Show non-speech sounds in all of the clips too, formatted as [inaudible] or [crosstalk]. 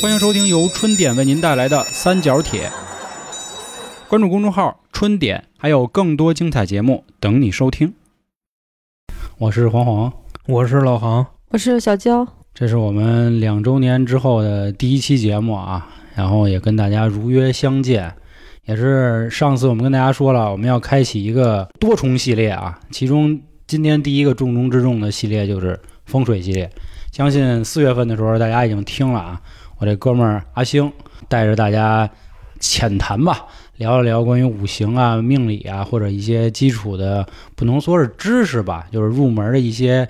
欢迎收听由春点为您带来的三角铁。关注公众号“春点”，还有更多精彩节目等你收听。我是黄黄，我是老航，我是小娇。这是我们两周年之后的第一期节目啊，然后也跟大家如约相见。也是上次我们跟大家说了，我们要开启一个多重系列啊，其中今天第一个重中之重的系列就是风水系列。相信四月份的时候大家已经听了啊，我这哥们儿阿星带着大家浅谈吧，聊一聊关于五行啊、命理啊，或者一些基础的，不能说是知识吧，就是入门的一些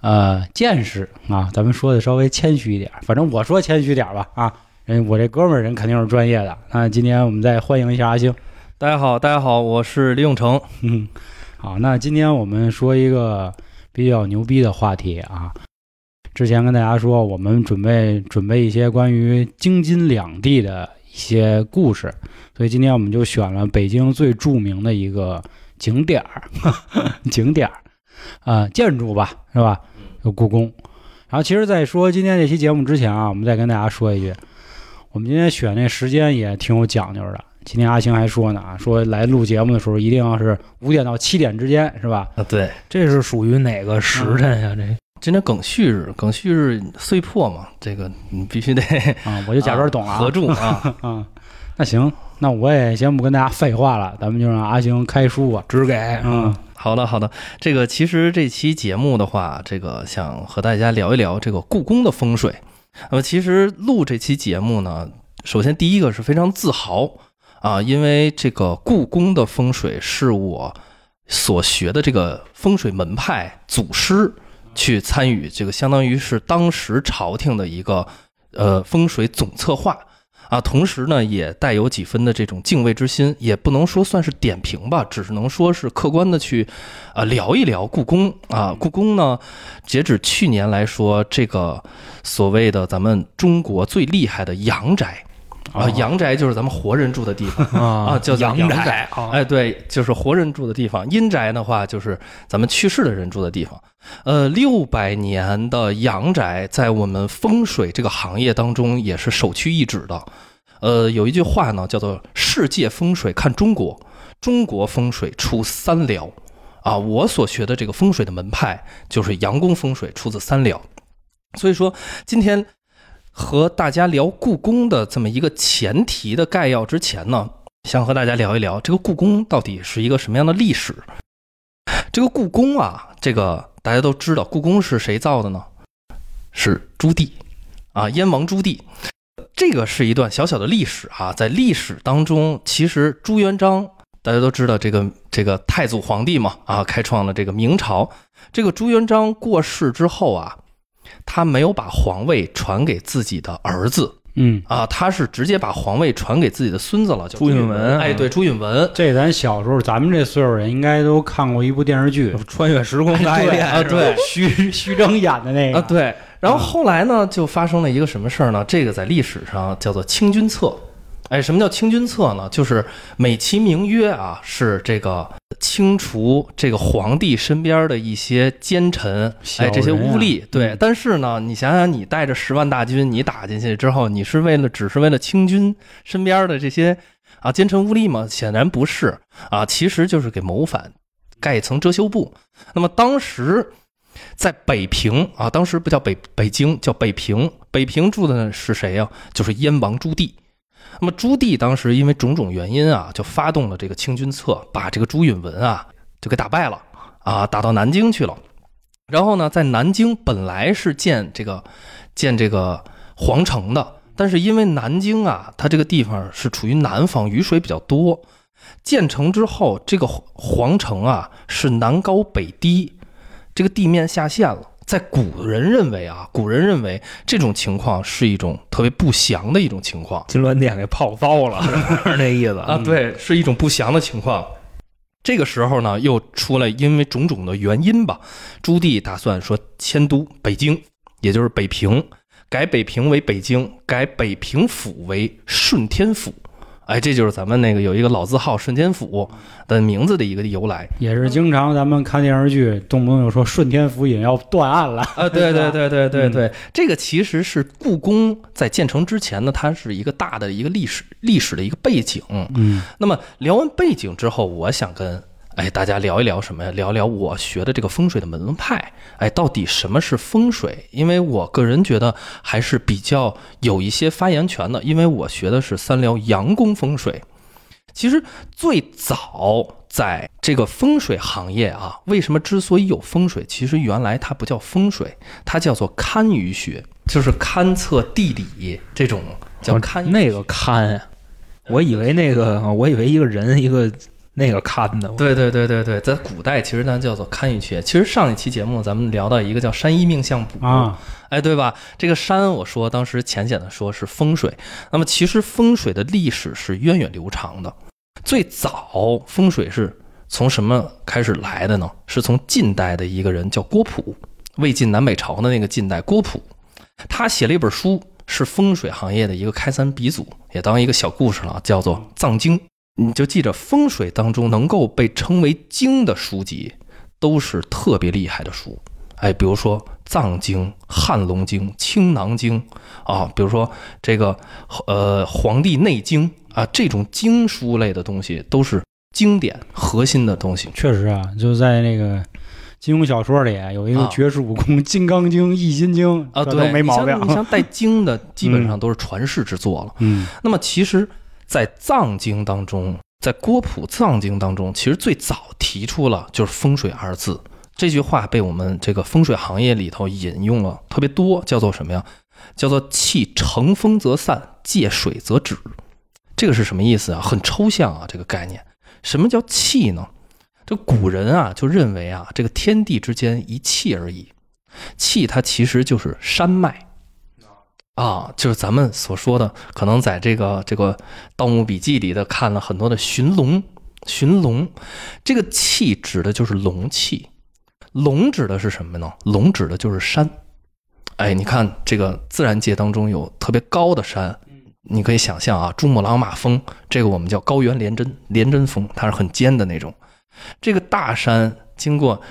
呃见识啊。咱们说的稍微谦虚一点，反正我说谦虚点吧啊。人我这哥们儿人肯定是专业的。那今天我们再欢迎一下阿星。大家好，大家好，我是李永成。嗯，[laughs] 好，那今天我们说一个比较牛逼的话题啊。之前跟大家说，我们准备准备一些关于京津两地的一些故事，所以今天我们就选了北京最著名的一个景点儿，[laughs] 景点儿啊，建筑吧，是吧？有故宫。然后，其实，在说今天这期节目之前啊，我们再跟大家说一句。我们今天选那时间也挺有讲究的。今天阿星还说呢啊，说来录节目的时候一定要是五点到七点之间，是吧？啊，对，这是属于哪个时辰呀？这今天庚戌日，庚戌日岁破嘛，这个你必须得啊，我就假装懂了，合住啊 [laughs] 啊。那行，那我也先不跟大家废话了，咱们就让阿星开书吧，直给嗯。好的，好的。这个其实这期节目的话，这个想和大家聊一聊这个故宫的风水。那么其实录这期节目呢，首先第一个是非常自豪啊，因为这个故宫的风水是我所学的这个风水门派祖师去参与，这个相当于是当时朝廷的一个呃风水总策划。啊，同时呢，也带有几分的这种敬畏之心，也不能说算是点评吧，只是能说是客观的去，呃，聊一聊故宫啊。故宫呢，截止去年来说，这个所谓的咱们中国最厉害的阳宅。啊，阳宅就是咱们活人住的地方 [laughs] 啊，叫阳宅。哎，对，就是活人住的地方。阴宅的话，就是咱们去世的人住的地方。呃，六百年的阳宅在我们风水这个行业当中也是首屈一指的。呃，有一句话呢，叫做“世界风水看中国，中国风水出三辽”。啊，我所学的这个风水的门派就是阳宫风水，出自三辽。所以说，今天。和大家聊故宫的这么一个前提的概要之前呢，想和大家聊一聊这个故宫到底是一个什么样的历史。这个故宫啊，这个大家都知道，故宫是谁造的呢？是朱棣啊，燕王朱棣。这个是一段小小的历史啊，在历史当中，其实朱元璋大家都知道，这个这个太祖皇帝嘛啊，开创了这个明朝。这个朱元璋过世之后啊。他没有把皇位传给自己的儿子，嗯啊，他是直接把皇位传给自己的孙子了，朱允文。哎，对，朱允文，这咱小时候，咱们这岁数人应该都看过一部电视剧《穿越时空的爱恋》啊，对，徐徐峥演的那个啊，对。然后后来呢，就发生了一个什么事儿呢？这个在历史上叫做清君侧。哎，什么叫清君侧呢？就是美其名曰啊，是这个清除这个皇帝身边的一些奸臣，哎，这些污吏。对，但是呢，你想想，你带着十万大军，你打进去之后，你是为了只是为了清君身边的这些啊奸臣污吏吗？显然不是啊，其实就是给谋反盖一层遮羞布。那么当时在北平啊，当时不叫北北京，叫北平。北平住的是谁呀？就是燕王朱棣。那么朱棣当时因为种种原因啊，就发动了这个清君侧，把这个朱允文啊就给打败了啊，打到南京去了。然后呢，在南京本来是建这个建这个皇城的，但是因为南京啊，它这个地方是处于南方，雨水比较多，建成之后，这个皇城啊是南高北低，这个地面下陷了。在古人认为啊，古人认为这种情况是一种特别不祥的一种情况，金銮殿给泡糟了，是 [laughs] 那意思啊？对，是一种不祥的情况。这个时候呢，又出来因为种种的原因吧，朱棣打算说迁都北京，也就是北平，改北平为北京，改北平府为顺天府。哎，这就是咱们那个有一个老字号顺天府的名字的一个由来。也是经常咱们看电视剧，动不动就说顺天府也要断案了。啊，对对对对对嗯对，这个其实是故宫在建成之前呢，它是一个大的一个历史历史的一个背景。嗯那么聊完背景之后，我想跟哎大家聊一聊什么呀？聊聊我学的这个风水的门派，哎，到底什么是风水？因为我个人觉得还是比较有一些发言权的，因为我学的是三辽阳宫风水。其实最早在这个风水行业啊，为什么之所以有风水，其实原来它不叫风水，它叫做堪舆学，就是勘测地理这种叫堪那个堪呀，我以为那个，我以为一个人一个那个看的，对对对对对，在古代其实咱叫做堪舆学。其实上一期节目咱们聊到一个叫山医命相卜，啊，哎，对吧？这个山我说当时浅显的说是风水，那么其实风水的历史是源远流长的。最早风水是从什么开始来的呢？是从晋代的一个人叫郭璞，魏晋南北朝的那个晋代郭璞，他写了一本书，是风水行业的一个开山鼻祖，也当一个小故事了，叫做《藏经》。你就记着，风水当中能够被称为经的书籍，都是特别厉害的书。哎，比如说《藏经》《汉龙经》《青囊经》啊，比如说这个呃《黄帝内经》啊，这种经书类的东西都是经典核心的东西。确实啊，就在那个金庸小说里有一个啊绝世武功《金刚经》《易筋经》啊，对，没毛病。你像带经的，[laughs] 基本上都是传世之作了。嗯那么其实，在藏经当中，在郭璞藏经当中，其实最早提出了就是“风水”二字。这句话被我们这个风水行业里头引用了特别多，叫做什么呀？叫做“气乘风则散，借水则止”。这个是什么意思啊？很抽象啊，这个概念。什么叫气呢？这古人啊就认为啊，这个天地之间一气而已。气它其实就是山脉。啊，就是咱们所说的，可能在这个这个《盗墓笔记》里的看了很多的寻龙，寻龙，这个气指的就是龙气，龙指的是什么呢？龙指的就是山。哎，你看这个自然界当中有特别高的山，你可以想象啊，珠穆朗玛峰，这个我们叫高原连针，连针峰，它是很尖的那种。这个大山经过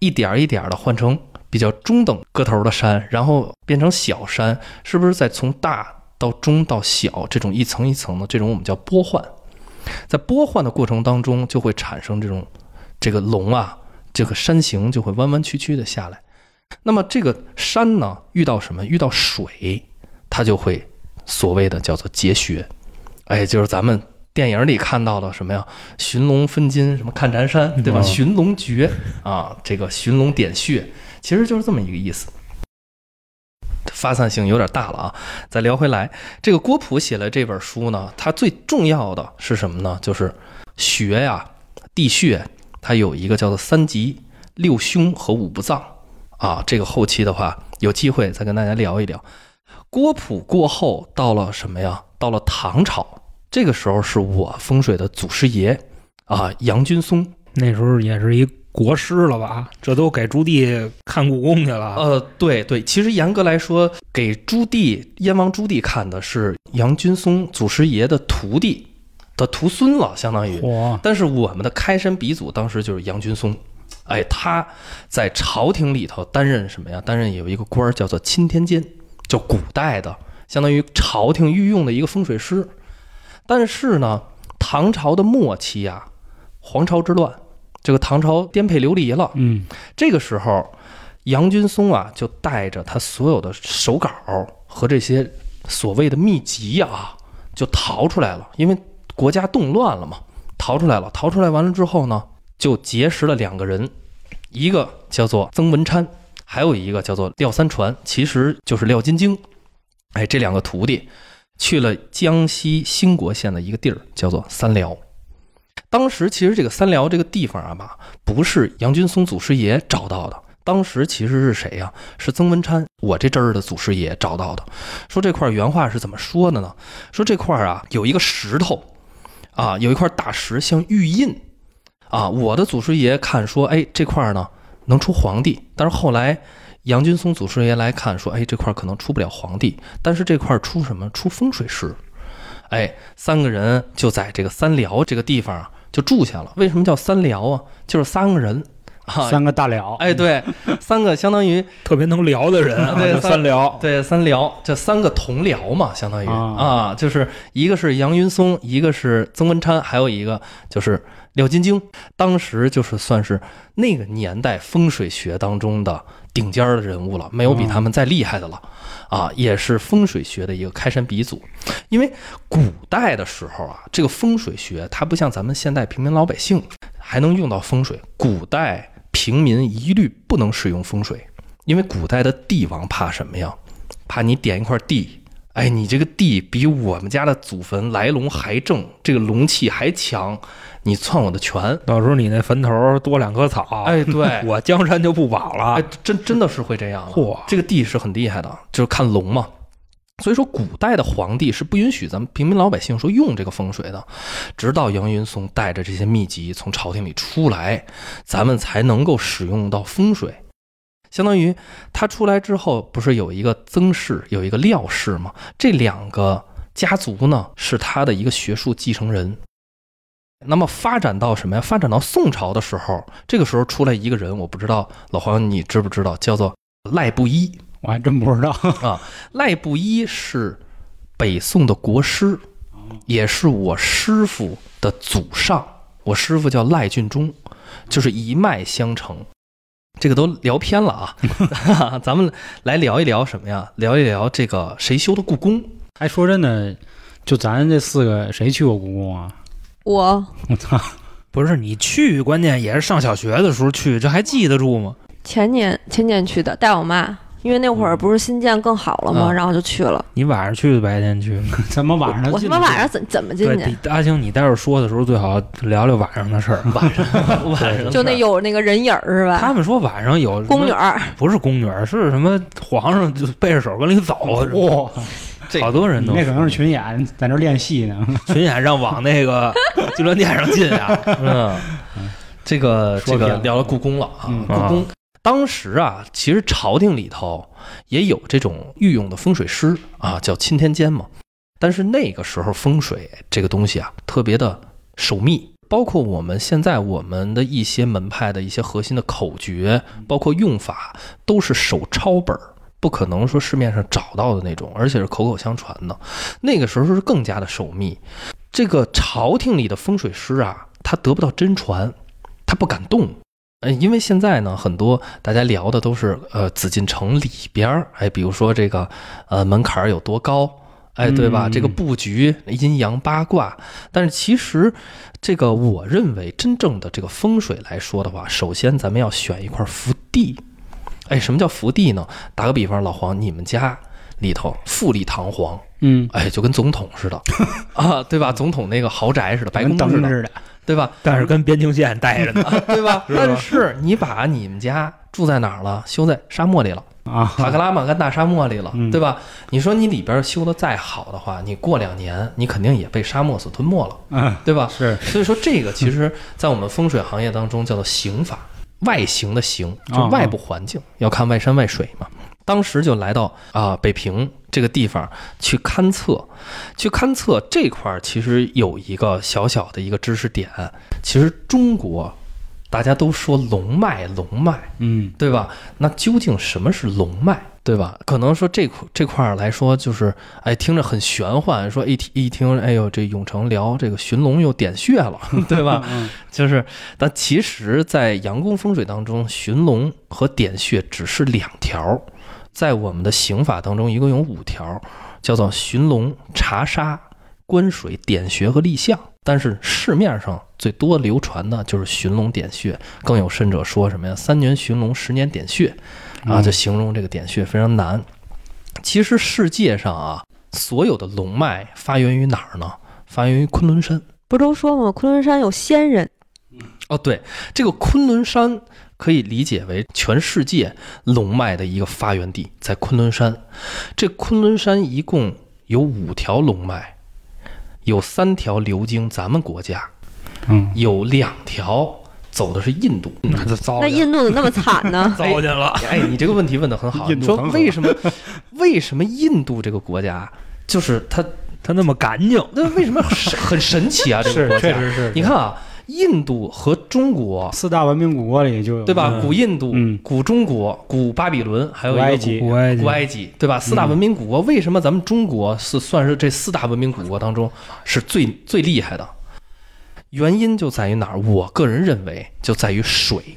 一点儿一点的换成比较中等个头的山，然后变成小山，是不是在从大到中到小这种一层一层的这种我们叫波换？在波换的过程当中，就会产生这种这个龙啊，这个山形就会弯弯曲曲的下来。那么这个山呢，遇到什么？遇到水，它就会所谓的叫做结穴。哎，就是咱们电影里看到的什么呀？寻龙分金，什么看禅山，对吧？嗯寻龙诀啊，这个寻龙点穴，其实就是这么一个意思。发散性有点大了啊！再聊回来，这个郭璞写了这本书呢，它最重要的是什么呢？就是穴呀、地穴，它有一个叫做三极、六凶和五不脏啊。这个后期的话，有机会再跟大家聊一聊。郭璞过后到了什么呀？到了唐朝，这个时候是我风水的祖师爷啊，杨君松。那时候也是一国师了吧？这都给朱棣看故宫去了。呃，对对，其实严格来说，给朱棣燕王朱棣看的是杨君松祖师爷的徒弟的徒孙了，相当于。嚯，但是我们的开山鼻祖当时就是杨君松，哎，他在朝廷里头担任什么呀？担任有一个官儿叫做钦天监，就古代的相当于朝廷御用的一个风水师。但是呢，唐朝的末期啊，黄巢之乱，这个唐朝颠沛流离了。嗯这个时候，杨君松啊就带着他所有的手稿和这些所谓的秘籍啊，就逃出来了，因为国家动乱了嘛，逃出来了。逃出来完了之后呢，就结识了两个人，一个叫做曾文昌，还有一个叫做廖三传，其实就是廖金京。哎，这两个徒弟去了江西兴国县的一个地儿，叫做三辽。当时其实这个三辽这个地方啊吧，不是杨君松祖师爷找到的，当时其实是谁呀、是曾文昌，我这阵儿的祖师爷找到的。说这块原话是怎么说的呢？说这块啊有一个石头，啊有一块大石像玉印，啊我的祖师爷看说，哎这块呢能出皇帝，但是后来杨君松祖师爷来看说，哎这块可能出不了皇帝，但是这块出什么？出风水师。哎，三个人就在这个三辽这个地方就住下了。为什么叫三聊啊？就是三个人啊，三个大聊，哎，对，三个相当于特别能聊的人啊，[laughs] 对三聊。对三聊，这三个同僚嘛，相当于啊啊，就是一个是杨云松，一个是曾文昌，还有一个就是廖金晶。当时就是算是那个年代风水学当中的顶尖儿的人物了，没有比他们再厉害的了啊，也是风水学的一个开山鼻祖。因为古代的时候啊，这个风水学它不像咱们现代平民老百姓还能用到风水，古代平民一律不能使用风水。因为古代的帝王怕什么呀？怕你点一块地，哎，你这个地比我们家的祖坟来龙还正，这个龙气还强，你篡我的权，到时候你那坟头多两棵草，哎，对，[laughs] 我江山就不保了哎。，真真的是会这样的。嚯这个地是很厉害的，就是看龙嘛。所以说，古代的皇帝是不允许咱们平民老百姓说用这个风水的，直到杨云松带着这些秘籍从朝廷里出来，咱们才能够使用到风水。相当于他出来之后，不是有一个曾氏，有一个廖氏吗？这两个家族呢，是他的一个学术继承人。那么发展到什么呀？发展到宋朝的时候，这个时候出来一个人，我不知道老黄你知不知道，叫做赖布衣。我还真不知道啊。赖布衣是北宋的国师，也是我师傅的祖上。我师傅叫赖俊忠，就是一脉相承。这个都聊偏了啊，[laughs] 咱们来聊一聊什么呀？聊一聊这个谁修的故宫？哎，说真的，就咱这四个，谁去过故宫啊？我我操！[laughs] 不是你去，关键也是上小学的时候去，这还记得住吗？前年前年去的，带我妈，因为那会儿不是新建更好了吗？嗯然后就去了。你晚上去，白天去？[laughs] 怎么晚上？我他妈晚上怎怎么进对，去？你阿星，你待会儿说的时候最好聊聊晚上的事儿。晚上 [laughs] 晚上就那有那个人影儿是吧？他们说晚上有什么宫女儿，不是宫女儿，是什么皇上就背着手跟里走，哇，这好多人都那可能是群演在那练戏呢。[laughs] 群演让往那个金銮殿上进啊。嗯，这个这个聊了故宫了啊，嗯故宫当时啊，其实朝廷里头也有这种御用的风水师啊，叫钦天监嘛。但是那个时候风水这个东西啊，特别的守密，包括我们现在我们的一些门派的一些核心的口诀，包括用法，都是手抄本儿。不可能说市面上找到的那种，而且是口口相传的。那个时候是更加的守密。这个朝廷里的风水师啊，他得不到真传，他不敢动。嗯，因为现在呢，很多大家聊的都是呃紫禁城里边儿，哎，比如说这个呃门槛儿有多高，哎，对吧？嗯这个布局阴阳八卦，但是其实这个我认为真正的这个风水来说的话，首先咱们要选一块福地。哎，什么叫福地呢？打个比方，老黄，你们家里头富丽堂皇，嗯，哎，就跟总统似的 [laughs] 啊，对吧？总统那个豪宅似的，白宫似的，灯似的。对吧？但是跟边境线待着呢。啊，对 [laughs] 吧？但是你把你们家住在哪儿了？修在沙漠里了，啊，塔克拉玛干大沙漠里了，嗯对吧？你说你里边修的再好的话，你过两年你肯定也被沙漠所吞没了，嗯，对吧？是所以说这个其实，在我们风水行业当中叫做刑法，外形的形，就啊外部环境要看外山外水嘛。当时就来到啊、北平这个地方去勘测，去勘测这块儿其实有一个小小的一个知识点，其实中国大家都说龙脉，龙脉，嗯。对吧？那究竟什么是龙脉，对吧？可能说这块这块儿来说，就是哎，听着很玄幻，说一听一听，哎呦，这永成聊这个寻龙又点穴了，[laughs] 对吧？嗯就是，但其实，在阳宫风水当中，寻龙和点穴只是两条，在我们的刑法当中，一共有五条，叫做寻龙、查杀、观水、点穴和立项。但是市面上最多流传的就是寻龙点穴，更有甚者说什么呀？三年寻龙，十年点穴，啊，嗯就形容这个点穴非常难。其实世界上啊，所有的龙脉发源于哪儿呢？发源于昆仑山。不都说吗？昆仑山有仙人，哦，对，这个昆仑山可以理解为全世界龙脉的一个发源地，在昆仑山。这昆仑山一共有五条龙脉，有三条流经咱们国家，嗯，有两条走的是印度。那就糟那印度怎么那么惨呢？[laughs] 糟践了。哎，你这个问题问的很好。你说为什么？为什么印度这个国家就是它它它那么干净，那为什么很很神奇啊？[laughs] 这个国家，确实是。你看啊，印度和中国，四大文明古国里就有对吧？嗯古印度、嗯古中国、古巴比伦，还有埃及古埃及，对吧？四大文明古国，为什么咱们中国是算是这四大文明古国当中是最最厉害的？原因就在于哪儿？我个人认为就在于水，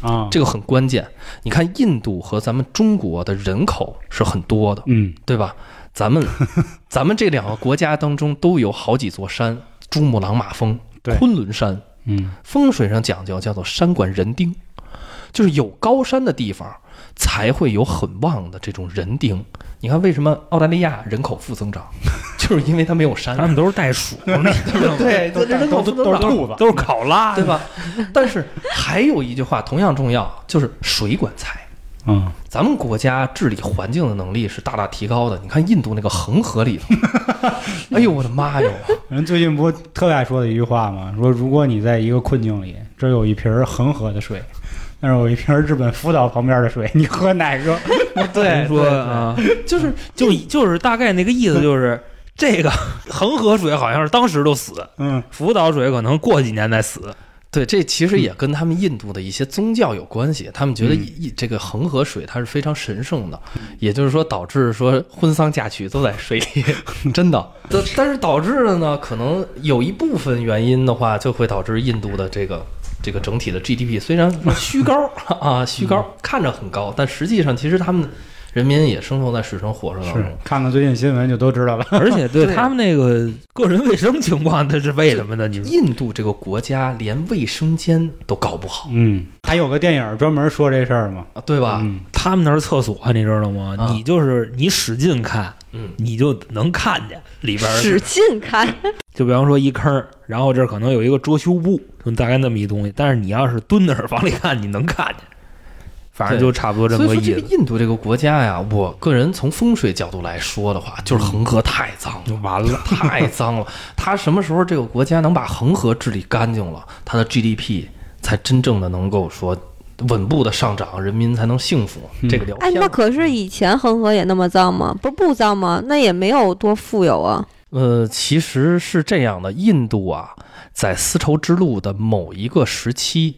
啊，这个很关键。你看，印度和咱们中国的人口是很多的，嗯对吧？咱们 [laughs] 咱们这两个国家当中都有好几座山，珠穆朗玛峰、昆仑山，嗯风水上讲究叫做山管人丁，就是有高山的地方才会有很旺的这种人丁。你看为什么澳大利亚人口负增长，[laughs] 就是因为它没有山他，们都是袋鼠，[laughs] 对，都都是兔子，都是考拉，对？吧？但是还有一句话同样重要，就是水管财。嗯咱们国家治理环境的能力是大大提高的。你看印度那个恒河里头，[laughs] 哎呦我的妈哟！人最近不特爱说的一句话吗？说如果你在一个困境里，这有一瓶恒河的水，那是我一瓶日本福岛旁边的水，你喝哪个？[laughs] 对，[laughs] 说啊，就是就就是大概那个意思，就是这个 [laughs] 恒河水好像是当时就死，嗯福岛水可能过几年再死。对，这其实也跟他们印度的一些宗教有关系。他们觉得嗯一这个恒河水它是非常神圣的，也就是说导致说婚丧嫁娶都在水里，真的。但但是导致的呢，可能有一部分原因的话，就会导致印度的这个这个整体的 GDP 虽然 [laughs] 虚高啊虚高，看着很高，但实际上其实他们人民也生活在水深火热当是中。看看最近新闻就都知道了。而且对对他们那个个人卫生情况，那是为什么呢？你印度这个国家连卫生间都搞不好嗯，还有个电影专门说这事儿嘛，啊，对吧？嗯他们那儿厕所，你知道吗？啊你就是你使劲看，嗯，你就能看见里边儿。使劲看，[laughs] 就比方说一坑儿，然后这可能有一个遮羞布，就大概那么一东西。但是你要是蹲那儿往里看，你能看见。反正就差不多这么个意思。这个印度这个国家呀，我个人从风水角度来说的话，就是恒河太脏了，就完了，太脏了。[laughs] 它什么时候这个国家能把恒河治理干净了，它的 GDP 才真正的能够说稳步的上涨，人民才能幸福。嗯这个聊哎，天那可是以前恒河也那么脏吗？不是不脏吗？那也没有多富有啊。呃，其实是这样的，印度啊，在丝绸之路的某一个时期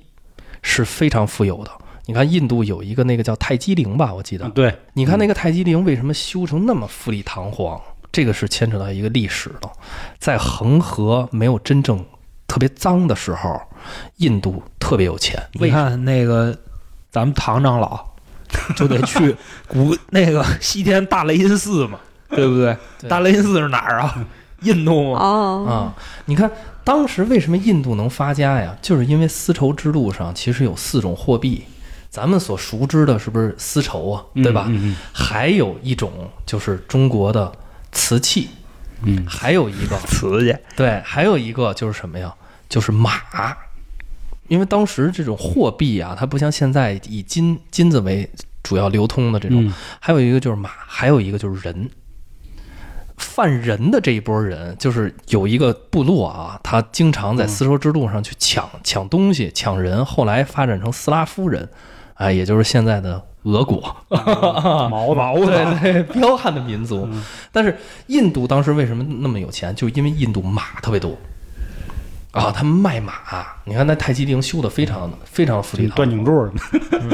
是非常富有的。你看，印度有一个那个叫泰姬陵吧，我记得啊，对，你看那个泰姬陵为什么修成那么富丽堂皇？这个是牵扯到一个历史的，在恒河没有真正特别脏的时候，印度特别有钱。你看那个咱们唐长老 [laughs] 就得去古那个西天大雷音寺嘛，对不对？对大雷音寺是哪儿啊？印度吗？哦，啊、你看当时为什么印度能发家呀？就是因为丝绸之路上其实有四种货币，咱们所熟知的是不是丝绸啊，对吧？嗯还有一种就是中国的瓷器，嗯还有一个瓷器，对，还有一个就是什么呀？就是马，因为当时这种货币啊，它不像现在以金金子为主要流通的这种，嗯还有一个就是马，还有一个就是人。犯人的这一波人，就是有一个部落啊，他经常在丝绸之路上去抢抢东西、抢人，后来发展成斯拉夫人，哎，也就是现在的俄国。嗯，毛毛对对，彪悍的民族。嗯但是印度当时为什么那么有钱？就是因为印度马特别多啊，他们卖马。你看那太极陵修的非常非常富丽堂断颈柱儿，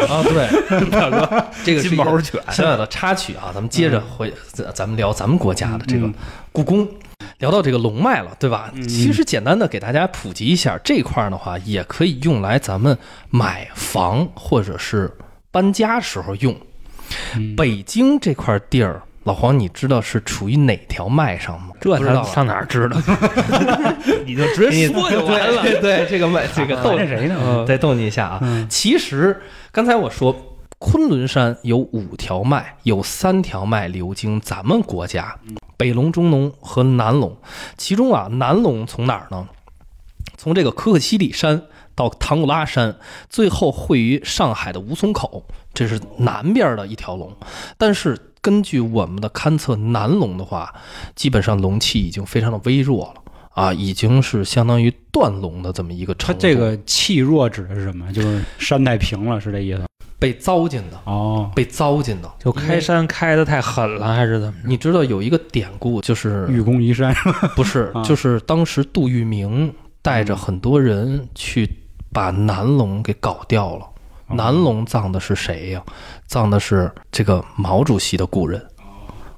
皇啊，对，[laughs] 大哥，这个是金毛犬，小小的插曲啊，咱们接着回咱咱们聊咱们国家的这个嗯故宫。聊到这个龙脉了，对吧？嗯其实简单的给大家普及一下，这块儿的话也可以用来咱们买房或者是搬家时候用。嗯北京这块地儿，老黄，你知道是处于哪条脉上吗？这他上哪儿知道？[laughs] 你就直接说就完了。对对，这个脉，这个逗谁呢？再逗你一下啊。嗯其实刚才我说，昆仑山有五条脉，有三条脉流经咱们国家，北龙、中龙和南龙。其中啊，南龙从哪儿呢？从这个可可西里山到唐古拉山，最后汇于上海的吴淞口，这是南边的一条龙。但是根据我们的勘测，南龙的话，基本上龙气已经非常的微弱了啊，已经是相当于断龙的这么一个程度。它这个气弱指的是什么？就是山太平了，是这意思？被糟践的，哦，被糟践的。就开山开的太狠了，还是怎么？你知道有一个典故，就是愚公移山不是 [laughs] 啊，就是当时杜聿明带着很多人去把南龙给搞掉了。南龙葬的是谁呀？葬的是这个毛主席的故人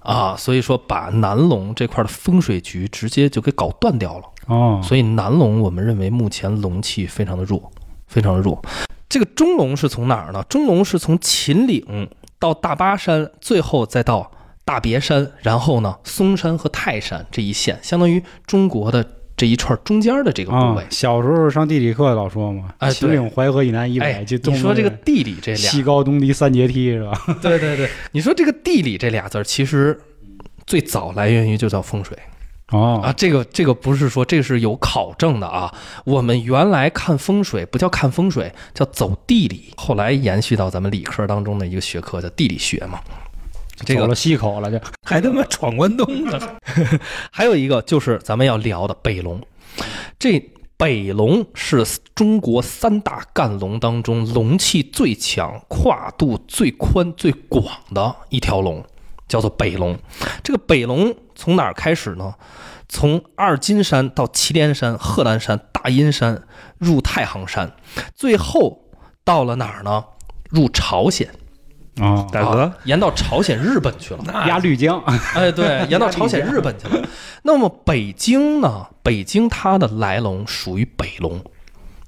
啊，所以说把南龙这块的风水局直接就给搞断掉了。哦，所以南龙我们认为目前龙气非常的弱，非常的弱。这个中龙是从哪儿呢？中龙是从秦岭到大巴山，最后再到大别山，然后呢嵩山和泰山这一线，相当于中国的这一串中间的这个部啊位。，小时候上地理课老说嘛，哎秦岭淮河以南一百，哎，就你说这个地理这俩，西高东低三阶梯是吧？[laughs] 对对对，你说这个地理这俩字儿，其实最早来源于就叫风水。哦啊，这个这个不是说这个是有考证的啊。我们原来看风水不叫看风水，叫走地理，后来延续到咱们理科当中的一个学科叫地理学嘛。这个走了西口了就 [laughs] 还他妈闯关东呢？[laughs] 还有一个就是咱们要聊的北龙，这北龙是中国三大干龙当中龙气最强、跨度最宽、最广的一条龙，叫做北龙。这个北龙从哪儿开始呢？从二金山到祁连山、贺兰山、大阴山，入太行山，最后到了哪儿呢？入朝鲜，哦，大哥啊，沿到朝鲜、日本去了。压绿江哎，对，沿到朝鲜、日本去了。那么北京呢？北京它的来龙属于北龙，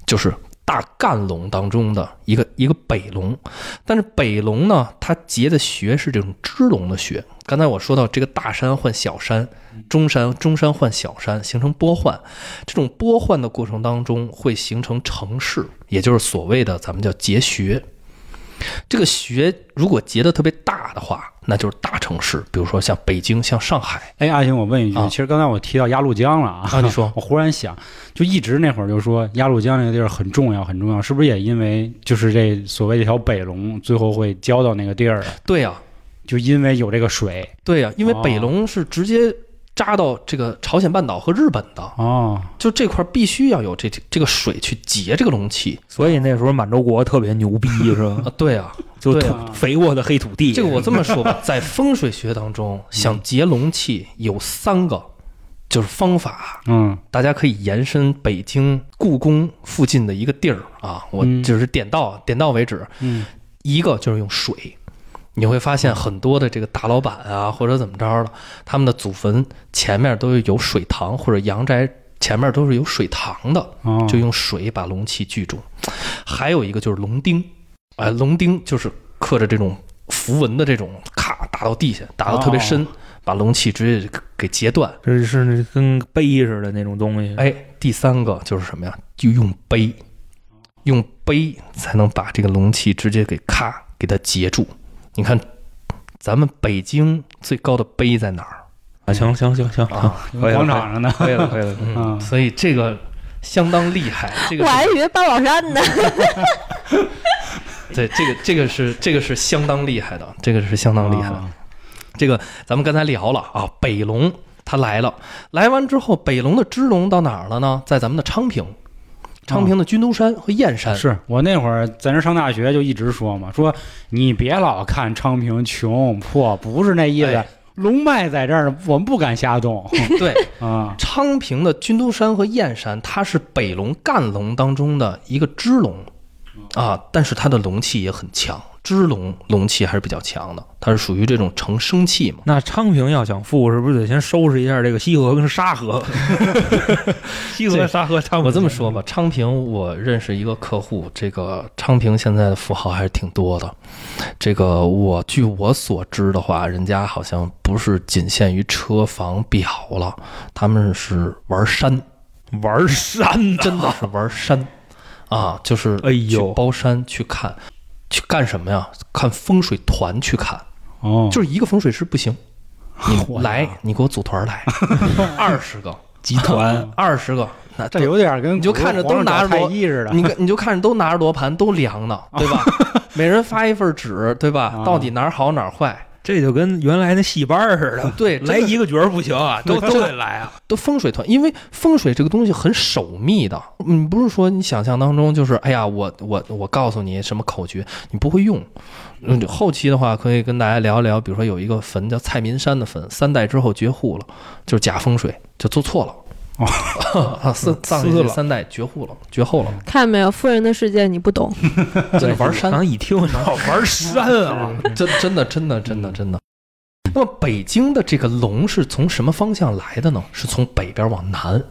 就是大干龙当中的一个一个北龙。但是北龙呢，它结的穴是这种支龙的穴。刚才我说到这个大山换小山，中山中山换小山，形成波换。这种波换的过程当中会形成城市，也就是所谓的咱们叫结穴。这个穴如果结的特别大的话，那就是大城市，比如说像北京、像上海。哎，阿星，我问一句，啊。其实刚才我提到鸭绿江了啊，啊。你说。[laughs] 我忽然想，就一直那会儿就说鸭绿江那个地儿很重要，很重要，是不是也因为就是这所谓这条北龙最后会交到那个地儿？啊？对呀、就因为有这个水。对呀、因为哦。北龙是直接扎到这个朝鲜半岛和日本的，哦，就这块必须要有这这个水去结这个龙气所以那时候满洲国特别牛逼，是吧？[laughs] 啊。对啊，就土啊肥沃的黑土地。这个我这么说吧，[laughs] 在风水学当中，想结龙气有三个就是方法，嗯大家可以延伸北京故宫附近的一个地儿啊，我嗯就是点到点到为止。嗯一个就是用水，你会发现很多的这个大老板啊，或者怎么着的，他们的祖坟前面都有水塘，或者阳宅前面都是有水塘的，哦，就用水把龙气聚住。还有一个就是龙钉，哎，龙钉就是刻着这种符文的这种，咔打到地下，打到特别深，把龙气直接给截断。这是跟碑似的那种东西。哎，第三个就是什么呀？就用碑，用碑才能把这个龙气直接给咔给它截住。你看，咱们北京最高的碑在哪儿啊，行行行行啊？可以了广场上呢，可以了，可以了。[laughs] 嗯，嗯所以这个相当厉害。这个 [laughs] 我还以为八宝山呢。[laughs] 对这个这个是这个是相当厉害的，这个是相当厉害的。啊这个咱们刚才聊了啊，北龙它来了，来完之后，北龙的支龙到哪儿了呢？在咱们的昌平，昌平的军都山和燕山。是我那会儿在那上大学就一直说嘛，说你别老看昌平穷破，不是那意思哎。龙脉在这儿呢，我们不敢瞎动 [laughs] 对，[laughs] 啊。昌平的军都山和燕山，它是北龙干龙当中的一个支龙啊，但是它的龙气也很强，支龙龙气还是比较强的，它是属于这种成生气嘛。那昌平要想富，是不是得先收拾一下这个西河跟沙河？[laughs] 西河、沙河、昌平。我这么说吧，昌平我认识一个客户，这个昌平现在的富豪还是挺多的。这个我据我所知的话，人家好像不是仅限于车房表了，他们是玩山，玩山呢，真的是玩山啊，就是哎呦去包山去看，去干什么呀？看风水团去看，哦，就是一个风水师不行，[laughs] 你来，你给我组团来，[laughs] 二十个，[laughs] 集团二十个，那这有点跟你就看着都拿着太罗医似的。你，你就看着都拿着罗盘，都量呢，对吧？每人发一份纸，对吧啊？到底哪儿好哪儿坏？这就跟原来那戏班似的，[laughs] 对，来一个角儿不行啊，都都得来啊。都风水团，因为风水这个东西很守密的，你不是说你想象当中就是，哎呀，我我我告诉你什么口诀，你不会用。嗯，后期的话可以跟大家聊一聊，比如说有一个坟叫蔡民山的坟，三代之后绝户了，就是假风水，就做错了。[laughs] 啊，四葬下去撕了三代绝户了，绝后了，看见没有，富人的世界你不懂。[laughs] 真的玩山 [laughs] 刚一听，好玩山啊！真真的真的真的真的。那么北京的这个龙是从什么方向来的呢？是从北边往南，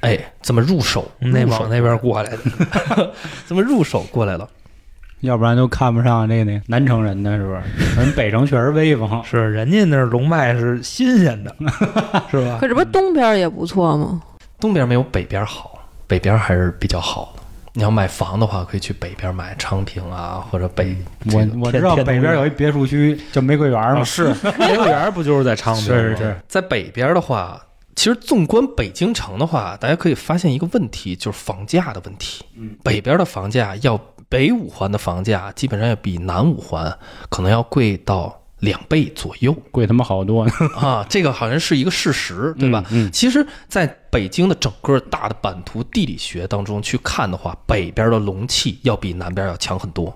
哎，怎么入手？那往那边过来的，怎么入手过来了？要不然就看不上这那南城人呢，是不是？[laughs] 人北城确实威风，是人家那儿龙脉是新鲜的，[laughs] 是吧？可这不东边也不错吗？东边没有北边好，北边还是比较好的。你要买房的话，可以去北边买昌平啊，或者北。这个我我知道北边有一别墅区叫玫瑰园嘛，啊是 [laughs] 玫瑰园不就是在昌平吗？是是，在北边的话，其实纵观北京城的话，大家可以发现一个问题，就是房价的问题。嗯，北边的房价要北五环的房价基本上要比南五环可能要贵到两倍左右贵他妈好多呢，[laughs] 啊，这个好像是一个事实，对吧？嗯？嗯，其实，在北京的整个大的版图地理学当中去看的话，北边的龙气要比南边要强很多。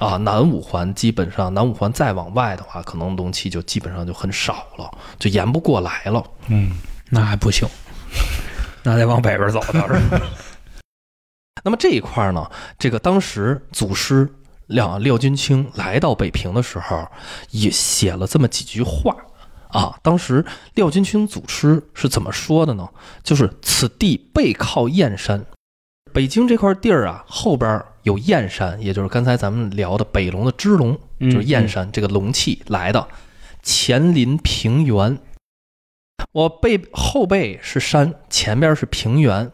啊，南五环基本上，南五环再往外的话，可能龙气就基本上就很少了，就延不过来了。嗯，那还不行，[laughs] 那得往北边走，倒是。[laughs] 那么这一块呢，这个当时祖师廖廖君清来到北平的时候，也写了这么几句话啊。当时廖君清祖师是怎么说的呢？就是此地背靠燕山，北京这块地儿啊，后边有燕山，也就是刚才咱们聊的北龙的支龙，嗯就是燕山这个龙气来的，前临平原。我背后背是山，前边是平原，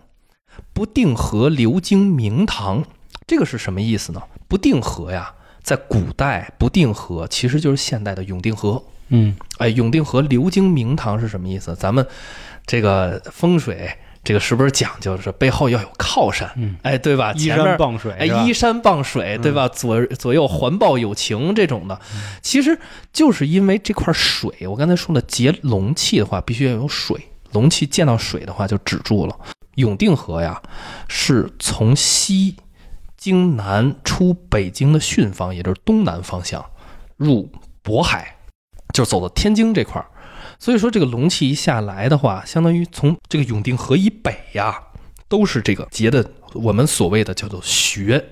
不定河流经明堂，这个是什么意思呢？不定河呀，在古代不定河其实就是现代的永定河。嗯哎，永定河流经明堂是什么意思？咱们这个风水，这个是不是讲究是背后要有靠山？嗯，哎，对吧？依山傍水，哎，依山傍水，对吧？左左右环抱有情这种的，其实就是因为这块水。我刚才说了结龙气的话，必须要有水，龙气见到水的话就止住了。永定河呀，是从西经南出北京的巽方，也就是东南方向，入渤海，就走到天津这块儿。所以说，这个龙气一下来的话，相当于从这个永定河以北呀，都是这个结的我们所谓的叫做穴，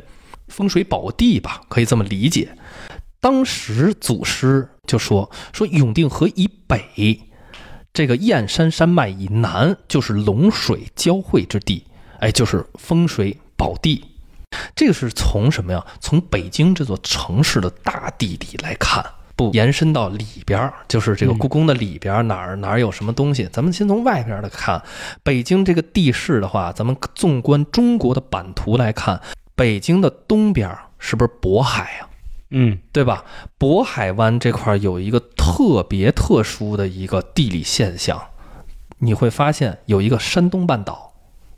风水宝地吧，可以这么理解。当时祖师就说说永定河以北，这个燕山山脉以南就是龙水交汇之地，哎，就是风水宝地。这个是从什么呀？从北京这座城市的大地理来看，不延伸到里边儿，就是这个嗯故宫的里边儿哪儿哪儿有什么东西？咱们先从外边儿的看，北京这个地势的话，咱们纵观中国的版图来看，北京的东边儿是不是渤海啊？嗯对吧？渤海湾这块儿有一个特别特殊的一个地理现象，你会发现有一个山东半岛，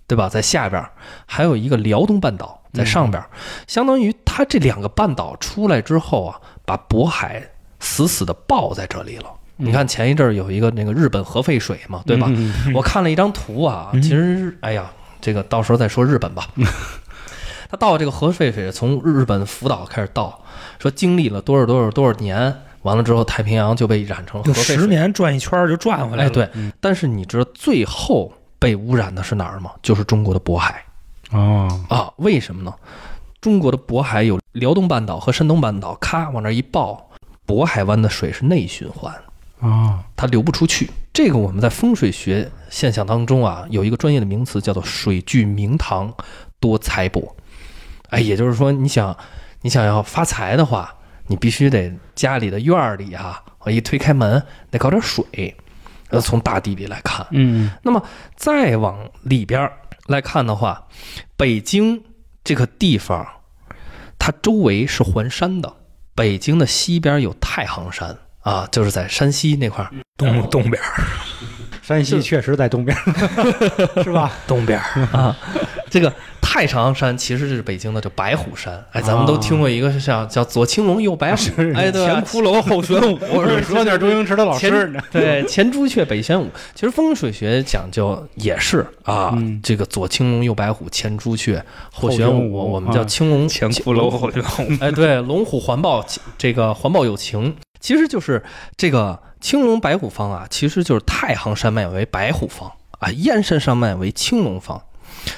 对吧？在下边儿，还有一个辽东半岛在上边儿，相当于它这两个半岛出来之后啊，把渤海死死的抱在这里了。你看前一阵儿有一个那个日本核废水嘛，对吧？嗯嗯我看了一张图啊，嗯其实哎呀，这个到时候再说日本吧。[laughs] 他倒这个核废水从日本福岛开始倒，说经历了多少多少多少年，完了之后太平洋就被染成核就废水。十年转一圈儿就转回来了。哎，对嗯，但是你知道最后被污染的是哪儿吗？就是中国的渤海哦，啊！为什么呢？中国的渤海有辽东半岛和山东半岛，咔往那儿一抱，渤海湾的水是内循环，哦，它流不出去。这个我们在风水学现象当中啊，有一个专业的名词叫做“水聚明堂，多财帛”。哎，也就是说，你想你想要发财的话，你必须得家里的院儿里啊，我一推开门得搞点水。呃，从大地里来看，嗯那么再往里边儿来看的话，北京这个地方，它周围是环山的。北京的西边有太行山啊，就是在山西那块儿。东东边儿山西确实在东边，[laughs] 是吧？东边儿 [laughs] 啊，这个太太常山其实是北京的叫白虎山。哎，咱们都听过一个像叫左青龙右白虎，哎，对吧？前骷髅 [laughs] 后玄武，我是说点周星驰的老师呢。[laughs] 对，前朱雀北玄武。其实风水学讲究也是啊，嗯这个左青龙右白虎，前朱雀后玄武，后玄武我们叫青龙 [laughs] 前骷髅后玄武。哎，对，龙虎环抱，这个环抱有情，其实就是这个青龙白虎方啊，其实就是太行山脉为白虎方啊，燕山山脉为青龙方。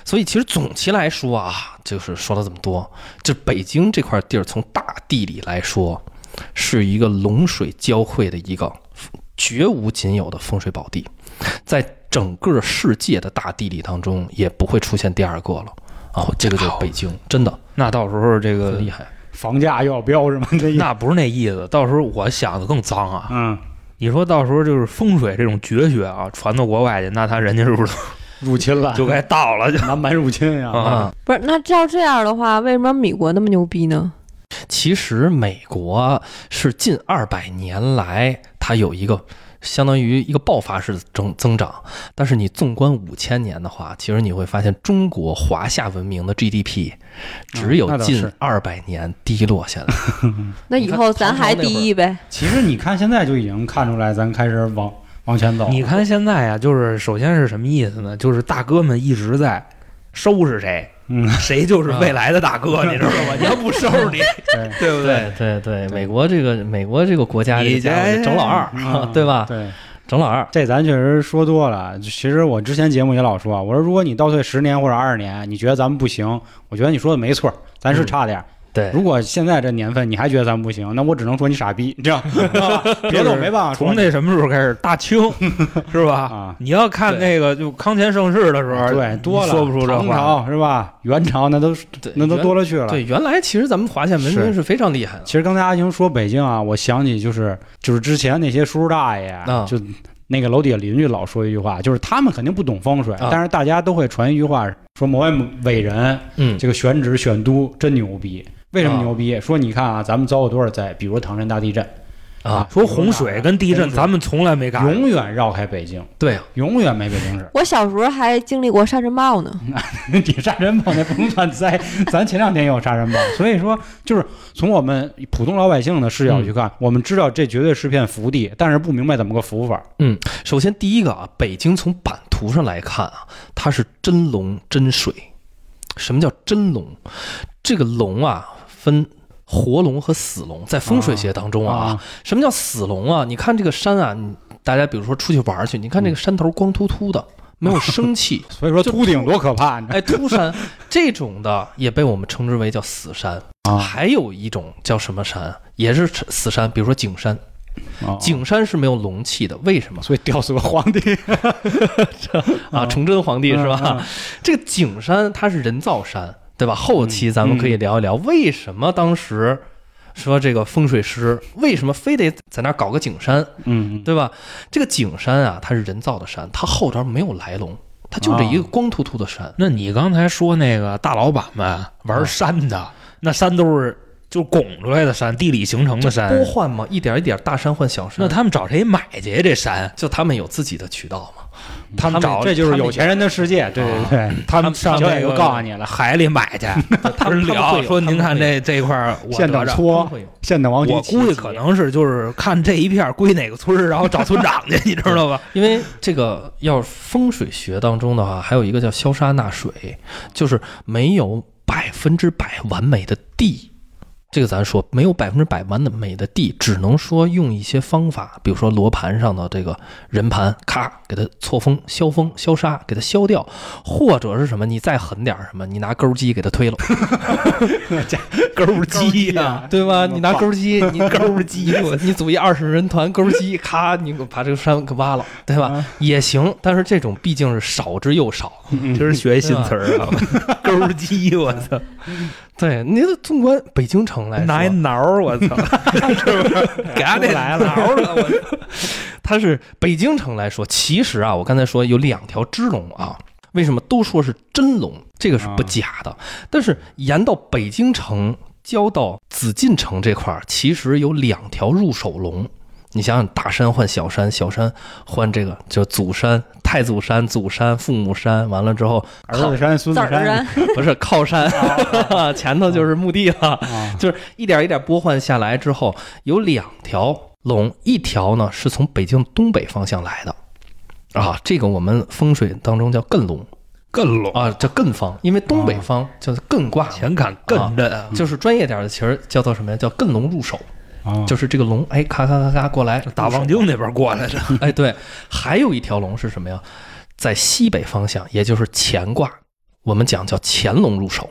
所以其实总其来说啊，就是说了这么多，就北京这块地儿，从大地理来说，是一个龙水交汇的一个绝无仅有的风水宝地，在整个世界的大地理当中，也不会出现第二个了。哦，这个就是北京，真的那到时候这个厉害。房价又要飙是吗？那不是那意思，到时候我想的更脏啊！嗯，你说到时候就是风水这种绝学啊，传到国外去，那他人家是不是入侵了，就该到了？就南蛮入侵呀。啊啊，不是，那照这样的话，为什么美国那么牛逼呢？其实美国是近二百年来，它有一个相当于一个爆发式的增增长。但是你纵观五千年的话，其实你会发现中国华夏文明的 GDP 只有近二百年低落下来。[laughs] 那以后咱还第一呗？其实你看现在就已经看出来，咱开始往往前走。你看现在啊，就是首先是什么意思呢？就是大哥们一直在收拾谁，嗯，[laughs] 谁就是未来的大哥，你知道吗？你要不收拾你，对 [laughs] 对不对？对对对，美国这个美国这个国家这你家整老二，[laughs] 嗯对吧？对，整老二，这咱确实说多了。其实我之前节目也老说，我说如果你倒退十年或者二十年，你觉得咱们不行，我觉得你说的没错，咱是差点儿。对，如果现在这年份你还觉得咱们不行，那我只能说你傻逼，你知道吗？[laughs] 别的我没办法说从那什么时候开始？大清 [laughs] 是吧？啊。你要看那个就康乾盛世的时候，对，多了，说不出这。朝是吧？元朝那都那都多了去了。对，原来其实咱们华夏文明是是非常厉害的。其实刚才阿星说北京啊，我想起就是就是之前那些叔叔大爷，啊就那个楼底下邻居老说一句话，就是他们肯定不懂风水，啊但是大家都会传一句话，说某位伟人嗯，这个选址选都真牛逼。为什么啊牛逼？说你看啊，咱们遭过多少灾，比如唐山大地震啊，说洪水跟地震，咱们从来没干过。永远绕开北京，对啊，永远没北京市。我小时候还经历过沙尘暴呢。[laughs] 你沙尘暴那不能算灾，咱前两天也有沙尘暴，所以说就是从我们普通老百姓的视角去看，我们知道这绝对是片福地，但是不明白怎么个福法。嗯首先第一个啊，北京从版图上来看啊，它是真龙真水。什么叫真龙？这个龙啊，分活龙和死龙，在风水学当中啊，啊，什么叫死龙啊？你看这个山啊，你大家比如说出去玩去，你看这个山头光秃秃的，[laughs] 没有生气，所以说秃顶多可怕，哎，秃山 [laughs] 这种的也被我们称之为叫死山。啊？还有一种叫什么山，也是死山，比如说景山。啊，景山是没有龙气的，为什么？所以吊死个皇帝 [laughs] 啊，崇祯皇帝是吧？嗯嗯这个景山它是人造山，对吧？后期咱们可以聊一聊，为什么当时说这个风水师为什么非得在那儿搞个景山，嗯，对吧？这个景山啊，它是人造的山，它后边没有来龙，它就这一个光秃秃的山。那你刚才说那个大老板们玩山的，那山都是就拱出来的山，地理形成的山多。换嘛，一点一点大山换小山。那他们找谁买去呀？这山，就他们有自己的渠道嘛。他们找这就是有钱人的世界，对对对，他们上小野就那个告诉你了，海里买去，[laughs] 他们聊说您看这这一块儿我们现等王我估计可能是就是看这一片归哪个村，然后找村长去，[laughs] 你知道吧？因为这个要风水学当中的话，还有一个叫消沙纳水，就是没有百分之百完美的地。这个咱说没有百分之百完美的地，只能说用一些方法，比如说罗盘上的这个人盘，咔给它错峰、消峰、消沙，给它消掉，或者是什么，你再狠点什么，你拿钩机给它推了，[laughs] 钩机呀，[laughs] 对吧？你拿钩机，[laughs] 你钩机，你组一二十人团钩机，咔，你给我把这个山给挖了，对吧？也行，但是这种毕竟是少之又少。[laughs] 这是学一新词儿啊，[laughs] 钩机，我操，对，你得纵观北京城来说，拿一挠，我操，是不是？给俺这来了挠儿了，我操它是北京城来说，其实啊，我刚才说有两条支龙啊，为什么都说是真龙？这个是不假的。但是沿到北京城交到紫禁城这块儿，其实有两条入手龙。你想想，大山换小山，小山换这个就祖山、太祖山、祖山、父母山，完了之后儿子山、孙子山啊，[laughs] 不是靠山，[laughs] 前头就是墓地了。啊，[laughs] 就是一点一点拨换下来之后，有两条龙，一条呢是从北京东北方向来的，啊，这个我们风水当中叫艮龙艮龙啊，叫艮方，因为东北方叫做艮卦，前坎艮震啊，就是专业点的词儿叫做什么呀？叫艮龙入手，啊就是这个龙，哎，咔咔咔咔过来，大望京那边过来的，[laughs] 哎，对，还有一条龙是什么呀？在西北方向，也就是乾卦，我们讲叫乾龙入手。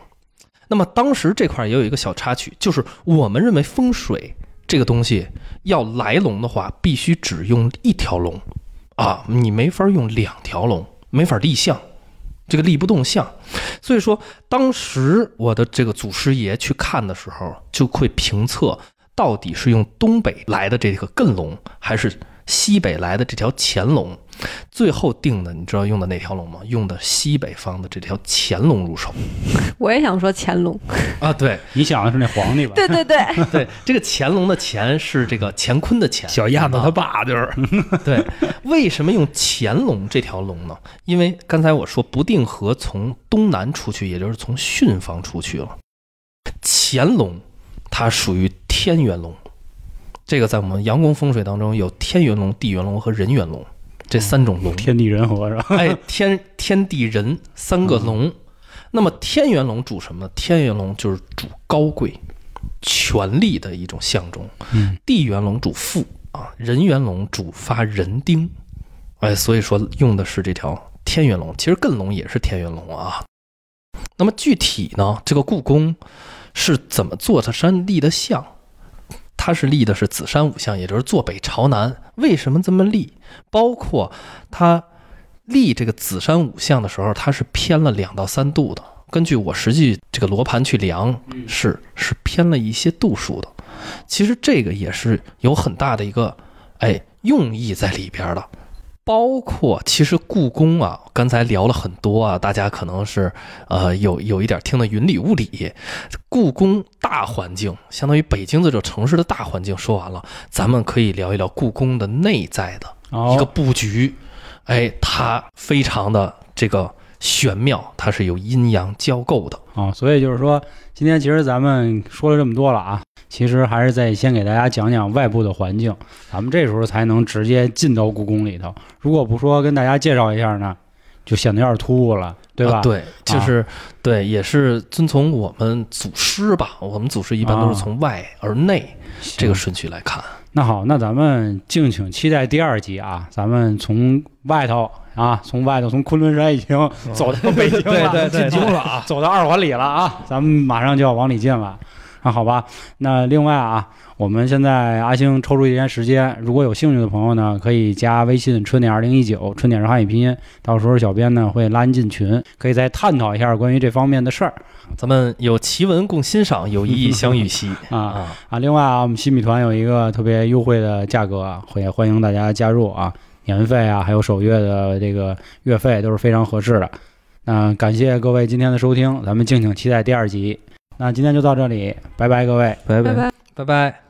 那么当时这块儿也有一个小插曲，就是我们认为风水这个东西要来龙的话，必须只用一条龙啊，你没法用两条龙，没法立项，这个立不动项。所以说，当时我的这个祖师爷去看的时候，就会评测到底是用东北来的这个艮龙，还是西北来的这条乾龙。最后定的，你知道用的哪条龙吗？用的西北方的这条乾龙入手我也想说乾隆。啊！对你想的是那皇帝吧？对对对，[laughs] 对，这个乾隆的乾是这个乾坤的乾，小燕子他啊爸就是对，为什么用乾隆这条龙呢？因为刚才我说不定河从东南出去，也就是从巽方出去了。乾隆它属于天元龙，这个在我们阳宫风水当中有天元龙、地元龙和人元龙这三种龙。天地人和是吧？哎，天天地人三个龙。那么天元龙主什么呢？天元龙就是主高贵、权力的一种象征。嗯，地元龙主富啊，人元龙主发人丁。哎，所以说用的是这条天元龙。其实艮龙也是天元龙啊。那么具体呢，这个故宫是怎么做它山地的像？它是立的是子山五象，也就是坐北朝南。为什么这么立？包括它立这个子山五象的时候，它是偏了两到三度的。根据我实际这个罗盘去量，是是偏了一些度数的。其实这个也是有很大的一个哎用意在里边的。包括其实故宫啊，刚才聊了很多啊，大家可能是呃有有一点听得云里雾里。故宫大环境相当于北京这座城市的大环境说完了，咱们可以聊一聊故宫的内在的一个哦，布局，哎，它非常的这个玄妙，它是有阴阳交构的。啊，所以就是说，今天其实咱们说了这么多了啊，其实还是再先给大家讲讲外部的环境，咱们这时候才能直接进到故宫里头。如果不说跟大家介绍一下呢，就显得有点突兀了，对吧？啊对，就是、对，也是遵从我们祖师吧。我们祖师一般都是从外而内行这个顺序来看。那好，那咱们敬请期待第二集啊！咱们从外头啊，从外头从昆仑山已经走到北京了，[laughs] 对对对进京了啊，走到二环里了啊！咱们马上就要往里进了。那好吧，那另外啊，我们现在阿星抽出一天时间，如果有兴趣的朋友呢，可以加微信“春点二零一九”，春点是汉语拼音，到时候小编呢会拉您进群，可以再探讨一下关于这方面的事儿咱们有奇文共欣赏，有意义相与兮 [laughs] 啊。啊！啊，另外啊，我们新米团有一个特别优惠的价格啊，也欢迎大家加入啊，年费啊，还有首月的这个月费都是非常合适的。那感谢各位今天的收听，咱们敬请期待第二集。那今天就到这里，拜拜，各位。拜拜拜。拜拜。